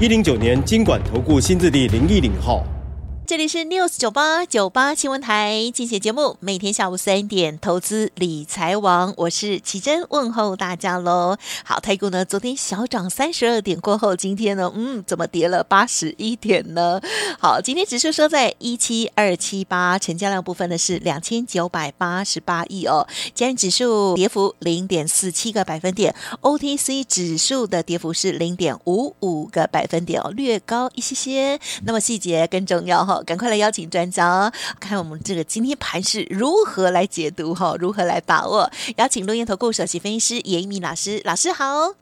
一零九年金管投顾新字第零一零号。这里是 News 九八九八新闻台，进行节目，每天下午三点，投资理财王，我是奇珍，问候大家喽。好，台股呢，昨天小涨三十二点过后，今天呢，嗯，怎么跌了八十一点呢？好，今天指数收在一七二七八，成交量部分呢是两千九百八十八亿哦。加权指数跌幅零点四七个百分点，OTC 指数的跌幅是零点五五个百分点哦，略高一些些。那么细节更重要哈。赶快来邀请专家哦，看我们这个今天盘是如何来解读哈，如何来把握？邀请录音投顾首席分析师严一鸣老师，老师好。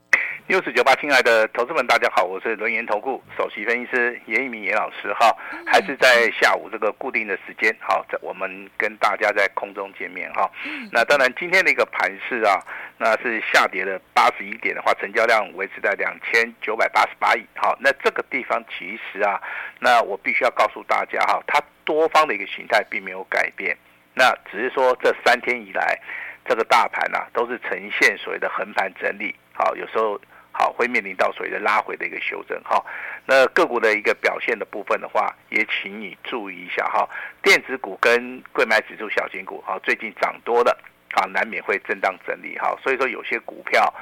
六四九八，亲爱的投资们，大家好，我是轮研投顾首席分析师严一鸣严老师哈，还是在下午这个固定的时间好，在我们跟大家在空中见面哈。那当然今天的一个盘势啊，那是下跌了八十一点的话，成交量维持在两千九百八十八亿。好，那这个地方其实啊，那我必须要告诉大家哈，它多方的一个形态并没有改变，那只是说这三天以来这个大盘啊都是呈现所谓的横盘整理。好，有时候。好，会面临到所谓的拉回的一个修正哈。那个股的一个表现的部分的话，也请你注意一下哈。电子股跟柜买指数小型股哈，最近涨多了啊，难免会震荡整理哈。所以说有些股票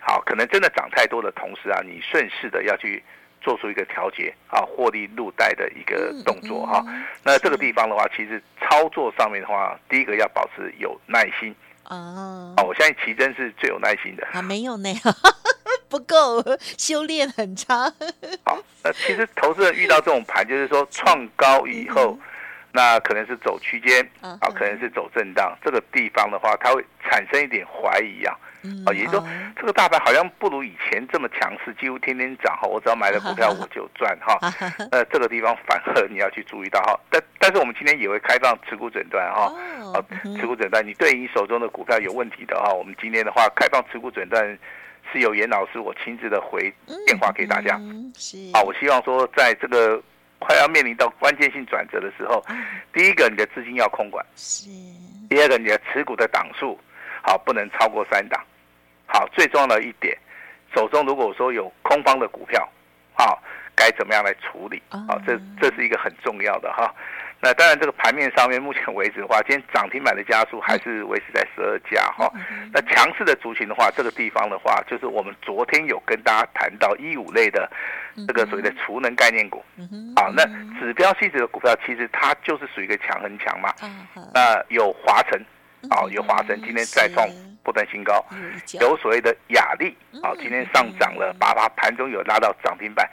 好，可能真的涨太多的同时啊，你顺势的要去做出一个调节啊，获利入袋的一个动作哈。那这个地方的话，其实操作上面的话，第一个要保持有耐心啊。我相信奇珍是最有耐心的啊，没有呢。不够，修炼很差。好，那其实投资人遇到这种盘，就是说创高以后，那可能是走区间啊，可能是走震荡。这个地方的话，它会产生一点怀疑啊。啊，也就是说，这个大盘好像不如以前这么强势，几乎天天涨哈。我只要买了股票，我就赚哈。呃，这个地方反而你要去注意到哈。但但是我们今天也会开放持股诊断哈。啊，持股诊断，你对你手中的股票有问题的哈，我们今天的话开放持股诊断。是由严老师我亲自的回电话给大家，嗯嗯、是啊，我希望说，在这个快要面临到关键性转折的时候，啊、第一个你的资金要控管，是；第二个你的持股的档数，好不能超过三档，好，最重要的一点，手中如果说有空方的股票，好，该怎么样来处理？好，这这是一个很重要的哈。那当然，这个盘面上面，目前为止的话，今天涨停板的家数还是维持在十二家哈。那强势的族群的话，这个地方的话，就是我们昨天有跟大家谈到一五类的这个所谓的储能概念股。好，那指标性质的股票，其实它就是属于一个强很强嘛。那有华晨，啊，有华晨今天再创不断新高，有所谓的雅力，啊，今天上涨了八八，盘中有拉到涨停板。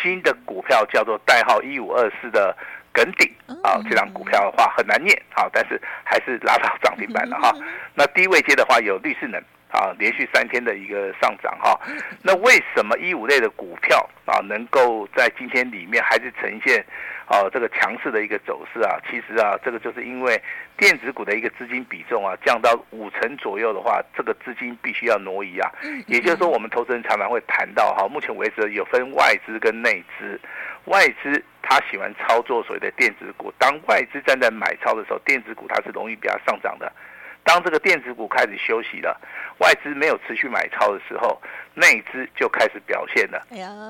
新的股票叫做代号一五二四的。耿鼎啊，这张股票的话很难念，啊，但是还是拉到涨停板了哈。那低位接的话有绿世能啊，连续三天的一个上涨哈。那为什么一五类的股票啊能够在今天里面还是呈现啊这个强势的一个走势啊？其实啊，这个就是因为电子股的一个资金比重啊降到五成左右的话，这个资金必须要挪移啊。也就是说，我们投资人常常会谈到哈，目前为止有分外资跟内资，外资。他喜欢操作所谓的电子股。当外资站在买超的时候，电子股它是容易比较上涨的。当这个电子股开始休息了，外资没有持续买超的时候，内资就开始表现了。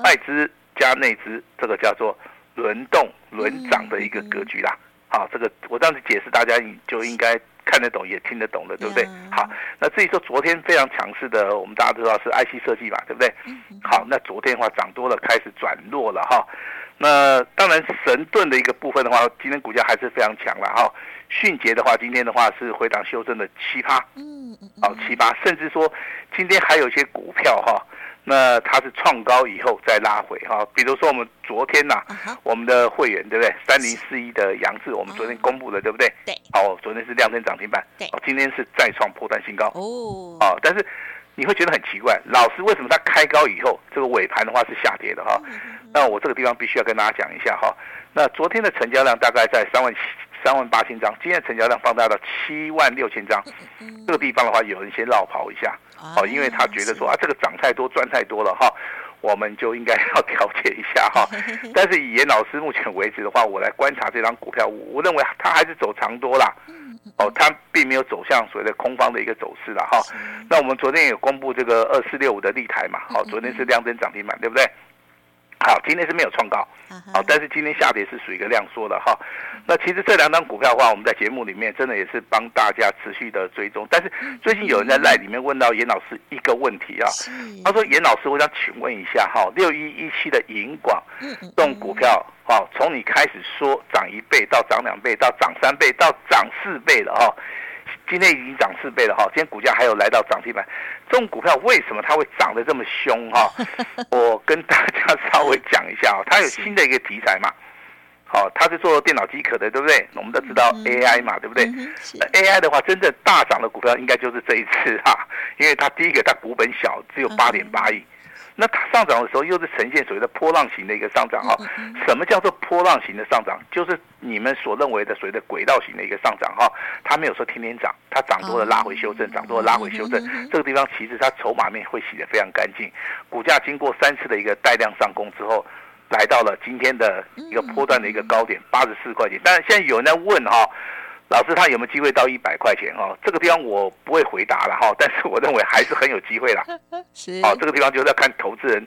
外资加内资，这个叫做轮动轮涨的一个格局啦。好，这个我这样子解释，大家你就应该看得懂，也听得懂了，对不对？好，那至于说昨天非常强势的，我们大家都知道是 IC 设计嘛，对不对？好，那昨天的话涨多了，开始转弱了哈。那当然，神盾的一个部分的话，今天股价还是非常强了哈。迅捷的话，今天的话是回档修正的七趴，嗯嗯，好七趴，甚至说今天还有一些股票哈，那它是创高以后再拉回哈。比如说我们昨天呐、啊，我们的会员对不对？三零四一的杨志，我们昨天公布的对不对？对，哦，昨天是亮灯涨停板，对，今天是再创破断新高哦，但是。你会觉得很奇怪，老师为什么它开高以后，这个尾盘的话是下跌的哈？那我这个地方必须要跟大家讲一下哈。那昨天的成交量大概在三万七、三万八千张，今天的成交量放大到七万六千张。这个地方的话，有人先绕跑一下，哦，因为他觉得说啊，这个涨太多，赚太多了哈，我们就应该要调节一下哈。但是以严老师目前为止的话，我来观察这张股票，我认为它还是走长多啦。哦，它并没有走向所谓的空方的一个走势了哈。那我们昨天也公布这个二四六五的立台嘛，好，昨天是量增涨停板，对不对？好，今天是没有创高，好，但是今天下跌是属于一个量缩的哈。那其实这两张股票的话，我们在节目里面真的也是帮大家持续的追踪。但是最近有人在赖里面问到严老师一个问题啊，他说严老师，我想请问一下哈，六一一七的银广这种股票，哈，从你开始说涨一倍到涨两倍到涨三倍到涨四倍了哈。今天已经涨四倍了哈，今天股价还有来到涨停板，这种股票为什么它会涨得这么凶哈？我跟大家稍微讲一下啊，它有新的一个题材嘛，好，它是做电脑机壳的，对不对？我们都知道 AI 嘛，对不对？AI 的话，真正大涨的股票应该就是这一次哈，因为它第一个它股本小，只有八点八亿。那它上涨的时候又是呈现所谓的波浪型的一个上涨哈，什么叫做波浪型的上涨？就是你们所认为的所谓的轨道型的一个上涨哈，它没有说天天涨，它涨多了拉回修正，涨多了拉回修正，这个地方其实它筹码面会洗得非常干净，股价经过三次的一个带量上攻之后，来到了今天的一个波段的一个高点八十四块钱，但是现在有人在问哈。老师，他有没有机会到一百块钱？哦，这个地方我不会回答了哈，但是我认为还是很有机会啦。是，哦，这个地方就是要看投资人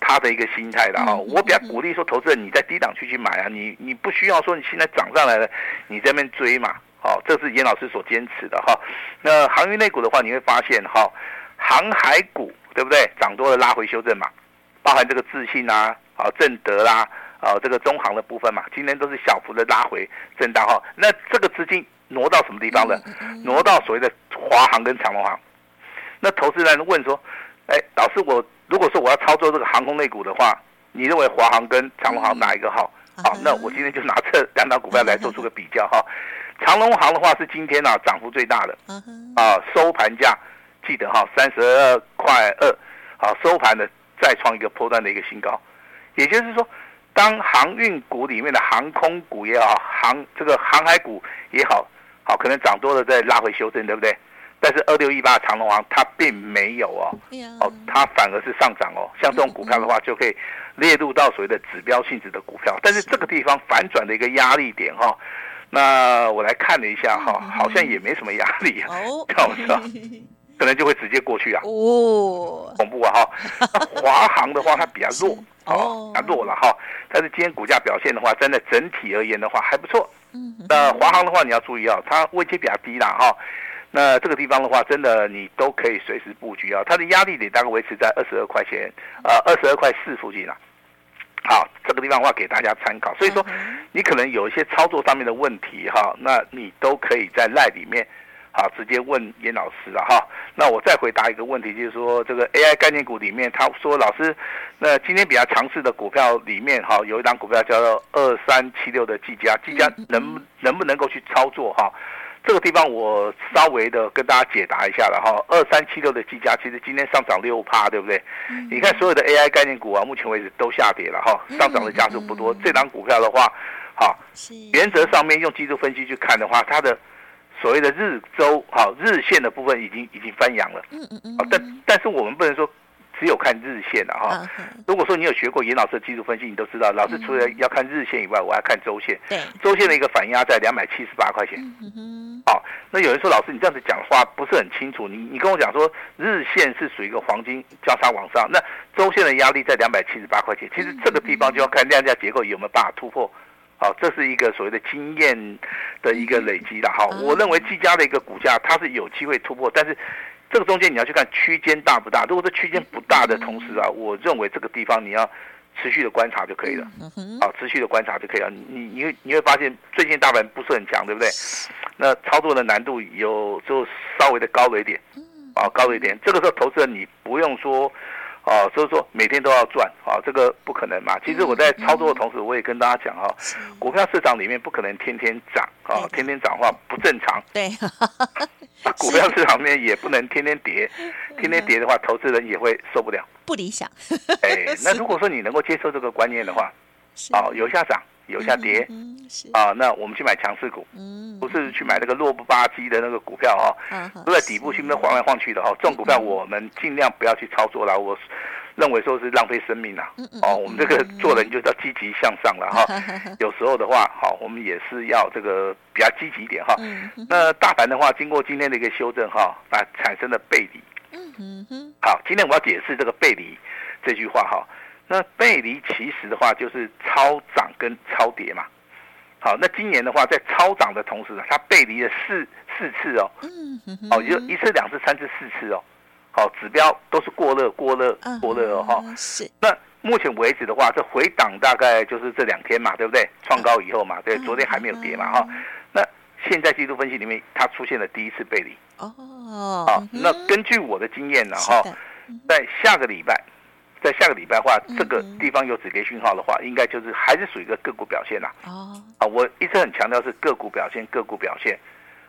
他的一个心态了哈。我比较鼓励说，投资人你在低档区去买啊，你你不需要说你现在涨上来了，你在那边追嘛。哦，这是严老师所坚持的哈。那航运类股的话，你会发现哈，航海股对不对？涨多了拉回修正嘛，包含这个自信啊，好正德啦。哦，这个中行的部分嘛，今天都是小幅的拉回震荡哈。那这个资金挪到什么地方了？挪到所谓的华航跟长隆航。那投资人问说：“哎，老师，我如果说我要操作这个航空类股的话，你认为华航跟长隆航哪一个好？”好，那我今天就拿这两档股票来做出个比较哈。长隆航的话是今天啊涨幅最大的，啊收盘价记得哈三十二块二，好收盘的再创一个波段的一个新高，也就是说。当航运股里面的航空股也好，航这个航海股也好，好可能涨多了再拉回修正，对不对？但是二六一八长隆航它并没有哦，哦它反而是上涨哦。像这种股票的话，就可以列入到所谓的指标性质的股票。但是这个地方反转的一个压力点哈，那我来看了一下哈，好像也没什么压力啊，看我说。可能就会直接过去啊！哦，恐怖啊！哈，那华航的话，它比较弱哦，弱了哈。但是今天股价表现的话，真的整体而言的话还不错。嗯，那华航的话，你要注意啊，它位阶比较低啦哈。那这个地方的话，真的你都可以随时布局啊。它的压力点大概维持在二十二块钱，呃，二十二块四附近了。好，这个地方的话给大家参考。所以说，你可能有一些操作上面的问题哈，那你都可以在赖里面。好，直接问严老师了哈。那我再回答一个问题，就是说这个 AI 概念股里面，他说老师，那今天比较强势的股票里面，哈，有一档股票叫做二三七六的技嘉，技嘉能能不能够去操作哈？这个地方我稍微的跟大家解答一下了哈。二三七六的技嘉其实今天上涨六趴，对不对？你看所有的 AI 概念股啊，目前为止都下跌了哈，上涨的家数不多。这档股票的话，好，原则上面用技术分析去看的话，它的。所谓的日周好日线的部分已经已经翻阳了，嗯嗯嗯，但但是我们不能说只有看日线的哈。如果说你有学过严老师的技术分析，你都知道，老师除了要看日线以外，我还看周线。对，周线的一个反压在两百七十八块钱。嗯哼。好，那有人说老师你这样子讲话不是很清楚，你你跟我讲说日线是属于一个黄金交叉往上，那周线的压力在两百七十八块钱。其实这个地方就要看量价结构有没有办法突破。好，这是一个所谓的经验的一个累积了。好，我认为技嘉的一个股价它是有机会突破，但是这个中间你要去看区间大不大。如果这区间不大的同时啊，我认为这个地方你要持续的观察就可以了。好，持续的观察就可以了。你你会你会发现最近大盘不是很强，对不对？那操作的难度有就稍微的高了一点，啊，高了一点。这个时候投资人你不用说。哦，所以说每天都要赚啊，这个不可能嘛。其实我在操作的同时，我也跟大家讲哈，股票市场里面不可能天天涨啊，天天涨的话不正常。对，股票市场面也不能天天跌，天天跌的话，投资人也会受不了，不理想。哎，那如果说你能够接受这个观念的话，哦，有下涨，有下跌，啊，那我们去买强势股，嗯不是去买那个弱不吧唧的那个股票哈，都在底部去那晃来晃去的哈，这种股票我们尽量不要去操作了，我。认为说是浪费生命啊！哦，我们这个做人就叫积极向上了哈。有时候的话，好，我们也是要这个比较积极一点哈。那大盘的话，经过今天的一个修正哈，啊，产生了背离。好，今天我要解释这个背离这句话哈。那背离其实的话就是超涨跟超跌嘛。好，那今年的话，在超涨的同时呢，它背离了四四次哦。哦，就一次、两次、三次、四次哦。好，指标都是过热、过热、过热哦，哈。是。那目前为止的话，这回档大概就是这两天嘛，对不对？创高以后嘛，对，昨天还没有跌嘛，哈。那现在季度分析里面，它出现了第一次背离。哦。好，那根据我的经验呢，哈，在下个礼拜，在下个礼拜的话，这个地方有止跌讯号的话，应该就是还是属于一个个股表现啦。哦。啊，我一直很强调是个股表现，个股表现。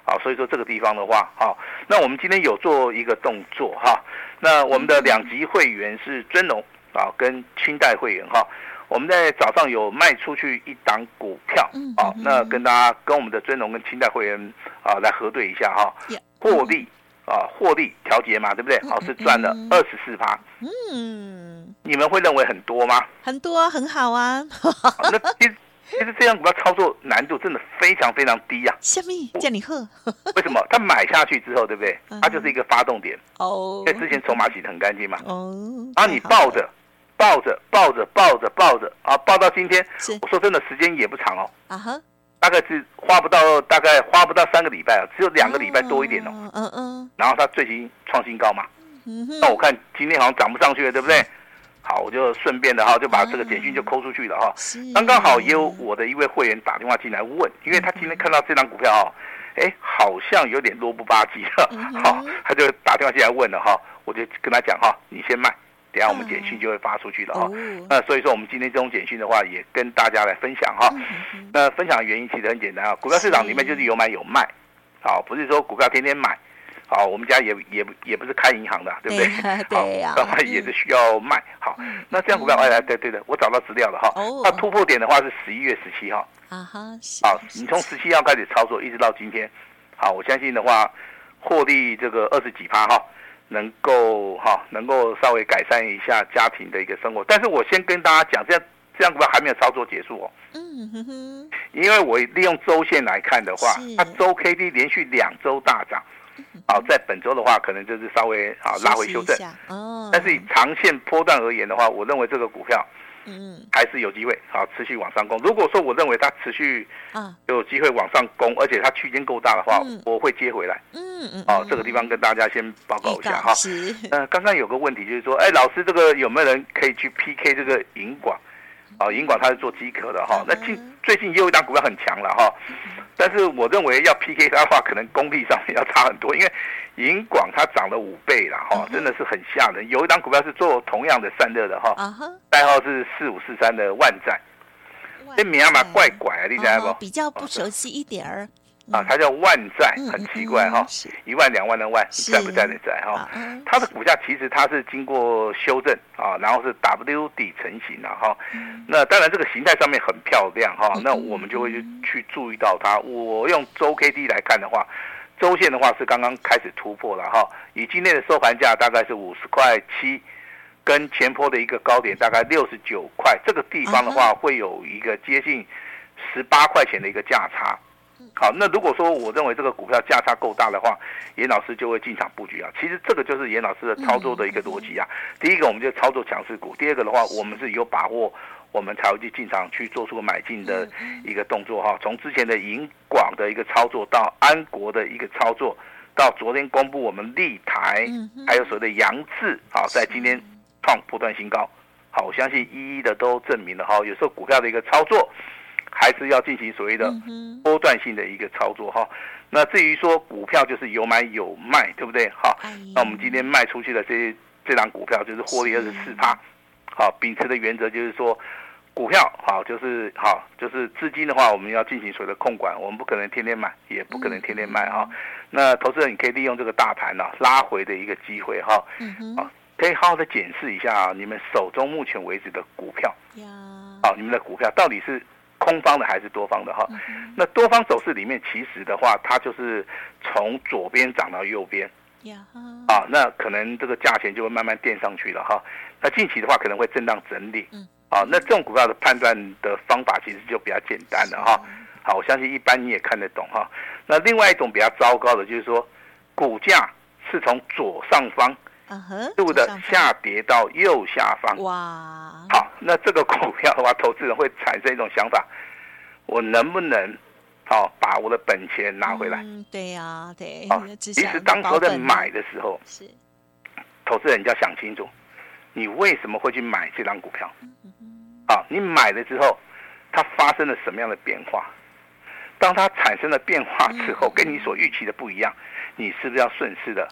好，所以说这个地方的话，好，那我们今天有做一个动作哈，那我们的两级会员是尊龙啊，跟清代会员哈，我们在早上有卖出去一档股票，好，那跟大家跟我们的尊龙跟清代会员啊来核对一下哈，获利啊获利调节嘛，对不对？好，是赚了二十四趴，嗯，你们会认为很多吗？很多，很好啊，那其实其实这样股票操作难度真的非常非常低呀。什么叫你喝？为什么？他买下去之后，对不对？它就是一个发动点。哦。因为之前筹码洗得很干净嘛。哦。啊，你抱着，抱着，抱着，抱着，抱着，啊，抱到今天。我说真的，时间也不长哦。啊哈。大概是花不到，大概花不到三个礼拜啊，只有两个礼拜多一点哦。嗯嗯。然后它最近创新高嘛。那我看今天好像涨不上去了，对不对？好，我就顺便的哈，就把这个简讯就扣出去了哈。刚刚好也有我的一位会员打电话进来问，因为他今天看到这张股票哈，哎，好像有点弱不吧唧了，好，他就打电话进来问了哈，我就跟他讲哈，你先卖，等下我们简讯就会发出去了哈。那所以说我们今天这种简讯的话，也跟大家来分享哈。那分享的原因其实很简单啊，股票市场里面就是有买有卖，好，不是说股票天天买。好，我们家也也也不是开银行的，对不对？对呀。好，当然也是需要卖。好，那这样股票，哎，对对的，我找到资料了哈。哦。那突破点的话是十一月十七号。啊哈。好，你从十七号开始操作，一直到今天。好，我相信的话，获利这个二十几趴哈，能够哈，能够稍微改善一下家庭的一个生活。但是我先跟大家讲，这样这样股票还没有操作结束哦。嗯哼哼。因为我利用周线来看的话，它周 K D 连续两周大涨。好，在本周的话，可能就是稍微啊拉回修正。哦。但是以长线波段而言的话，我认为这个股票，嗯，还是有机会好持续往上攻。如果说我认为它持续啊有机会往上攻，而且它区间够大的话，我会接回来。嗯嗯。哦，这个地方跟大家先报告一下哈。是。嗯，刚刚有个问题就是说，哎，老师，这个有没有人可以去 PK 这个银广？啊，银广它是做机壳的哈。那近最近也有一档股票很强了哈。但是我认为要 PK 它的话，可能功力上面要差很多，因为银广它涨了五倍了哈，真的是很吓人。有一档股票是做同样的散热的哈，代号是四五四三的万载，这名嘛怪怪啊，你知道不？比较不熟悉一点儿。啊，它叫万债，很奇怪哈，一万两万的万，在不在的在哈。它的股价其实它是经过修正啊，然后是 W 底成型了哈。那当然这个形态上面很漂亮哈，那我们就会去去注意到它。我用周 K D 来看的话，周线的话是刚刚开始突破了哈，以今天的收盘价大概是五十块七，跟前波的一个高点大概六十九块，这个地方的话会有一个接近十八块钱的一个价差。好，那如果说我认为这个股票价差够大的话，严老师就会进场布局啊。其实这个就是严老师的操作的一个逻辑啊。第一个，我们就操作强势股；第二个的话，我们是有把握，我们才会去进场去做出买进的一个动作哈。从之前的银广的一个操作，到安国的一个操作，到昨天公布我们立台，还有所谓的杨志，好，在今天创不断新高。好，我相信一一的都证明了哈。有时候股票的一个操作。还是要进行所谓的波段性的一个操作哈。那至于说股票就是有买有卖，对不对？好，那我们今天卖出去的这这档股票就是获利二十四趴。好，秉持的原则就是说，股票好，就是好，就是资金的话，我们要进行所谓的控管，我们不可能天天买，也不可能天天卖哈。那投资人你可以利用这个大盘呢拉回的一个机会哈，啊，可以好好的检视一下你们手中目前为止的股票，啊，你们的股票到底是空方的还是多方的哈？那多方走势里面，其实的话，它就是从左边涨到右边，啊，那可能这个价钱就会慢慢垫上去了哈。那近期的话，可能会震荡整理。啊，那这种股票的判断的方法其实就比较简单了哈。好，我相信一般你也看得懂哈。那另外一种比较糟糕的就是说，股价是从左上方度的下跌到右下方。哇。好，那这个股票的话，投资人会产生一种想法：我能不能好把我的本钱拿回来？嗯，对呀，对。啊，其实当时在买的时候，是投资人就要想清楚，你为什么会去买这张股票？啊，你买了之后，它发生了什么样的变化？当它产生了变化之后，跟你所预期的不一样，你是不是要顺势的，啊，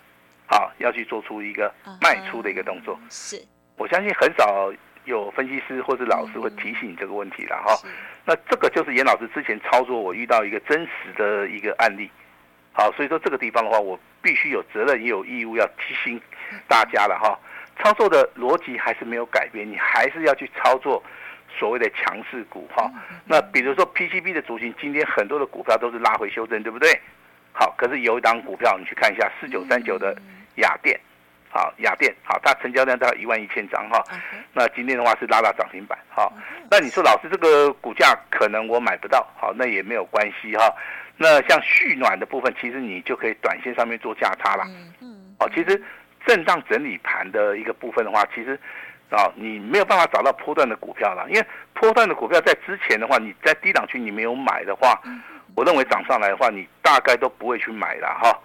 要去做出一个卖出的一个动作？是，我相信很少有分析师或者老师会提醒你这个问题了哈。那这个就是严老师之前操作我遇到一个真实的一个案例，好，所以说这个地方的话，我必须有责任也有义务要提醒大家了哈。操作的逻辑还是没有改变，你还是要去操作。所谓的强势股哈，那比如说 PCB 的族群，今天很多的股票都是拉回修正，对不对？好，可是有一档股票，你去看一下四九三九的亚电，好，雅电。好，它成交量大概一万一千张哈，那今天的话是拉到涨停板，好，那你说老师这个股价可能我买不到，好，那也没有关系哈。那像蓄暖的部分，其实你就可以短线上面做价差了，嗯，好，其实震荡整理盘的一个部分的话，其实。啊，你没有办法找到波段的股票了，因为波段的股票在之前的话，你在低档区你没有买的话，我认为涨上来的话，你大概都不会去买了哈。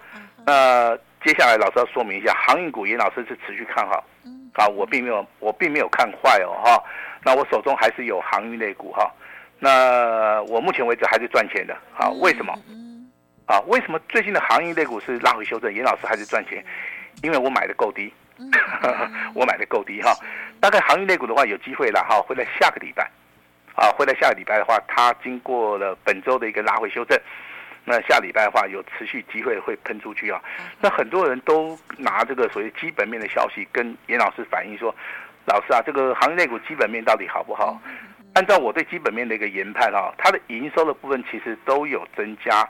那接下来老师要说明一下，航运股严老师是持续看好，啊，我并没有我并没有看坏哦哈。那我手中还是有航运类股哈，那我目前为止还是赚钱的啊？为什么？啊，为什么最近的航运类股是拉回修正，严老师还是赚钱？因为我买的够低。我买的够低哈，大概航运类股的话有机会了哈，会在下个礼拜，啊，会在下个礼拜的话，它经过了本周的一个拉回修正，那下礼拜的话有持续机会会喷出去啊。那很多人都拿这个所谓基本面的消息跟严老师反映说，老师啊，这个行业内股基本面到底好不好？按照我对基本面的一个研判啊，它的营收的部分其实都有增加。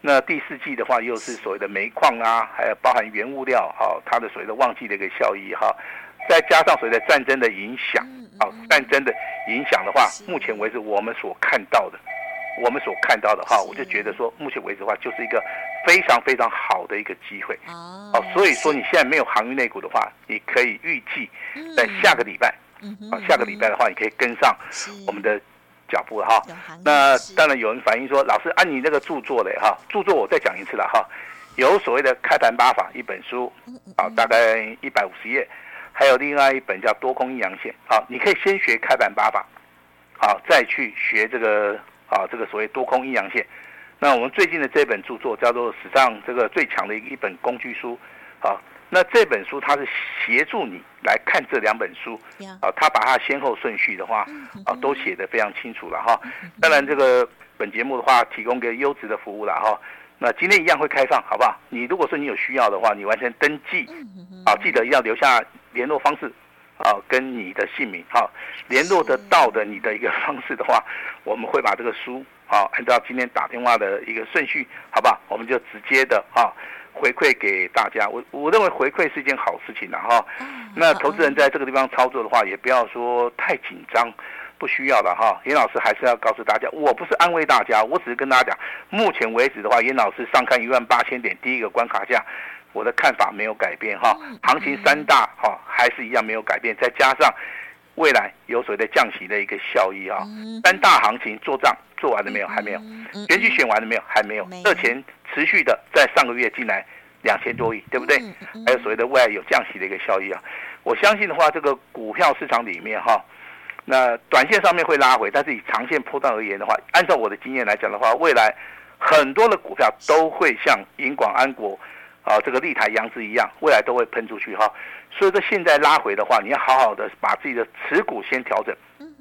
那第四季的话，又是所谓的煤矿啊，还有包含原物料哈，它的所谓的旺季的一个效益哈，再加上所谓的战争的影响，啊，战争的影响的话，目前为止我们所看到的，我们所看到的哈，我就觉得说，目前为止的话，就是一个非常非常好的一个机会，哦，所以说你现在没有航运类股的话，你可以预计在下个礼拜，啊，下个礼拜的话，你可以跟上我们的。脚步哈，那当然有人反映说，老师按、啊、你那个著作嘞哈，著作我再讲一次了哈，有所谓的开盘八法一本书，啊，大概一百五十页，还有另外一本叫多空阴阳线，好，你可以先学开盘八法，好，再去学这个啊这个所谓多空阴阳线。那我们最近的这本著作叫做史上这个最强的一一本工具书，啊。那这本书它是协助你来看这两本书，啊，它把它先后顺序的话，啊，都写得非常清楚了哈。当然，这个本节目的话，提供给优质的服务了哈。那今天一样会开放，好不好？你如果说你有需要的话，你完成登记，啊，记得要留下联络方式，啊，跟你的姓名，哈，联络得到的你的一个方式的话，我们会把这个书，啊，按照今天打电话的一个顺序，好吧？我们就直接的，啊。回馈给大家，我我认为回馈是一件好事情了哈。那投资人在这个地方操作的话，也不要说太紧张，不需要了哈。严老师还是要告诉大家，我不是安慰大家，我只是跟大家讲，目前为止的话，严老师上看一万八千点第一个关卡价，我的看法没有改变哈。行情三大哈还是一样没有改变，再加上未来有所谓的降息的一个效益啊。三大行情做账做完了没有？还没有。选举选完了没有？还没有。热钱。持续的在上个月进来两千多亿，对不对？还有所谓的未来有降息的一个效益啊。我相信的话，这个股票市场里面哈，那短线上面会拉回，但是以长线波段而言的话，按照我的经验来讲的话，未来很多的股票都会像银广安国啊，这个立台扬子一样，未来都会喷出去哈。所以说现在拉回的话，你要好好的把自己的持股先调整，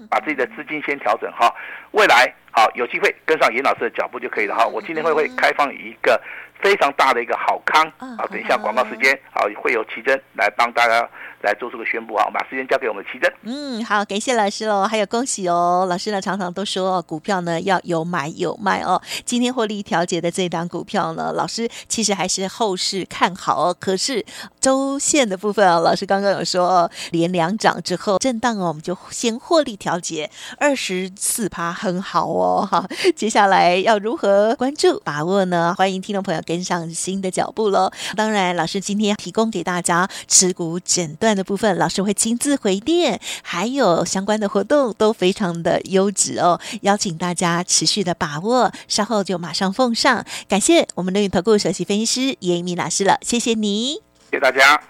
把自己的资金先调整哈。未来好有机会跟上严老师的脚步就可以了哈。我今天会会开放一个非常大的一个好康啊，等一下广告时间啊，会有奇珍来帮大家。来做出个宣布啊！我把时间交给我们奇珍。嗯，好，感谢老师哦，还有恭喜哦！老师呢常常都说，股票呢要有买有卖哦。今天获利调节的这档股票呢，老师其实还是后市看好哦。可是周线的部分啊，老师刚刚有说连两涨之后震荡哦，我们就先获利调节二十四趴，很好哦。哈，接下来要如何关注把握呢？欢迎听众朋友跟上新的脚步喽。当然，老师今天提供给大家持股诊断。的部分，老师会亲自回电，还有相关的活动都非常的优质哦，邀请大家持续的把握，稍后就马上奉上。感谢我们的云投顾首席分析师严一鸣老师了，谢谢你，谢谢大家。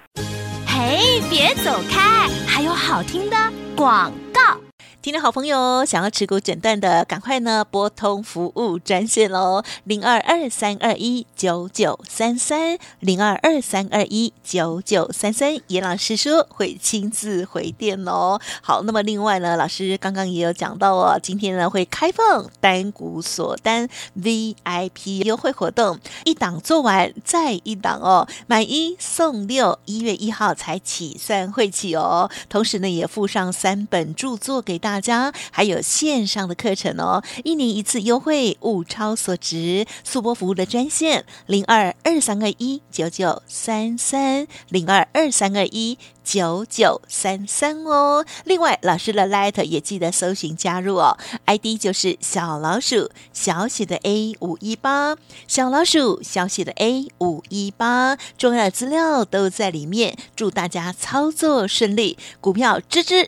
嘿，别走开，还有好听的广告。听众好朋友，想要持股诊断的，赶快呢拨通服务专线喽，零二二三二一九九三三，零二二三二一九九三三，严老师说会亲自回电哦。好，那么另外呢，老师刚刚也有讲到哦，今天呢会开放单股锁单 VIP 优惠活动，一档做完再一档哦，买一送六，一月一号才起算会起哦。同时呢，也附上三本著作给大。大家还有线上的课程哦，一年一次优惠，物超所值。速播服务的专线零二二三二一九九三三零二二三二一九九三三哦。另外，老师的 Light 也记得搜寻加入哦，ID 就是小老鼠小写的 A 五一八，小老鼠小写的 A 五一八，重要的资料都在里面。祝大家操作顺利，股票吱吱。